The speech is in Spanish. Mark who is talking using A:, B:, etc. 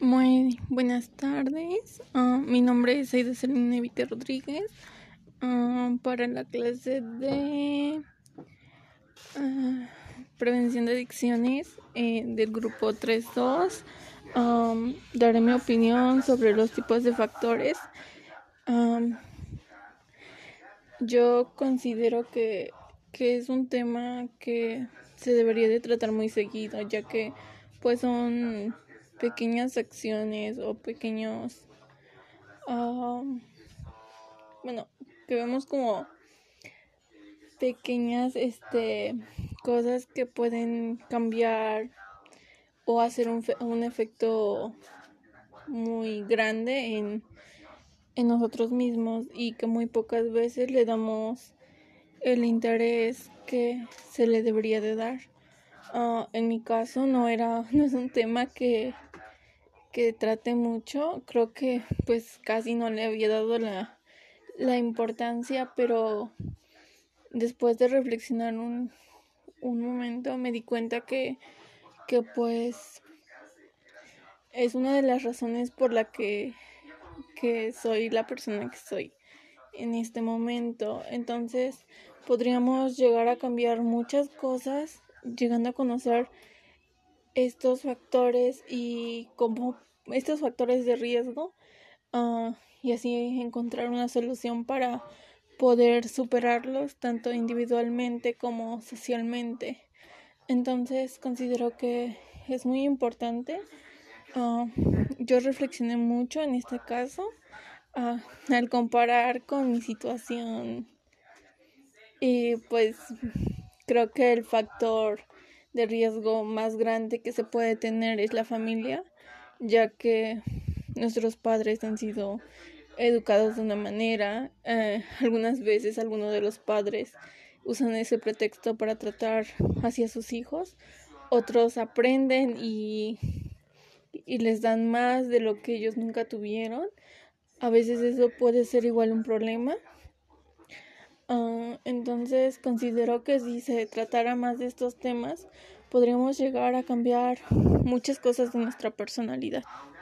A: Muy buenas tardes. Ah, mi nombre es Aida Selene Vite Rodríguez. Ah, para la clase de ah, prevención de adicciones eh, del grupo 3.2, daré mi opinión sobre los tipos de factores. yo considero que, que es un tema que se debería de tratar muy seguido, ya que pues son pequeñas acciones o pequeños, bueno, que vemos como pequeñas este, cosas que pueden cambiar o hacer un, un efecto muy grande en, en nosotros mismos y que muy pocas veces le damos el interés que se le debería de dar. Ah, en mi caso no era, no es un tema que, que trate mucho, creo que pues casi no le había dado la, la importancia, pero después de reflexionar un, un momento me di cuenta que, que pues es una de las razones por la que, que soy la persona que soy en este momento. Entonces podríamos llegar a cambiar muchas cosas llegando a conocer estos factores y como estos factores de riesgo uh, y así encontrar una solución para poder superarlos tanto individualmente como socialmente. Entonces considero que es muy importante. Uh, yo reflexioné mucho en este caso uh, al comparar con mi situación y pues Creo que el factor de riesgo más grande que se puede tener es la familia, ya que nuestros padres han sido educados de una manera, eh, algunas veces algunos de los padres usan ese pretexto para tratar hacia sus hijos, otros aprenden y, y les dan más de lo que ellos nunca tuvieron. A veces eso puede ser igual un problema Ah, entonces considero que si se tratara más de estos temas, podríamos llegar a cambiar muchas cosas de nuestra personalidad.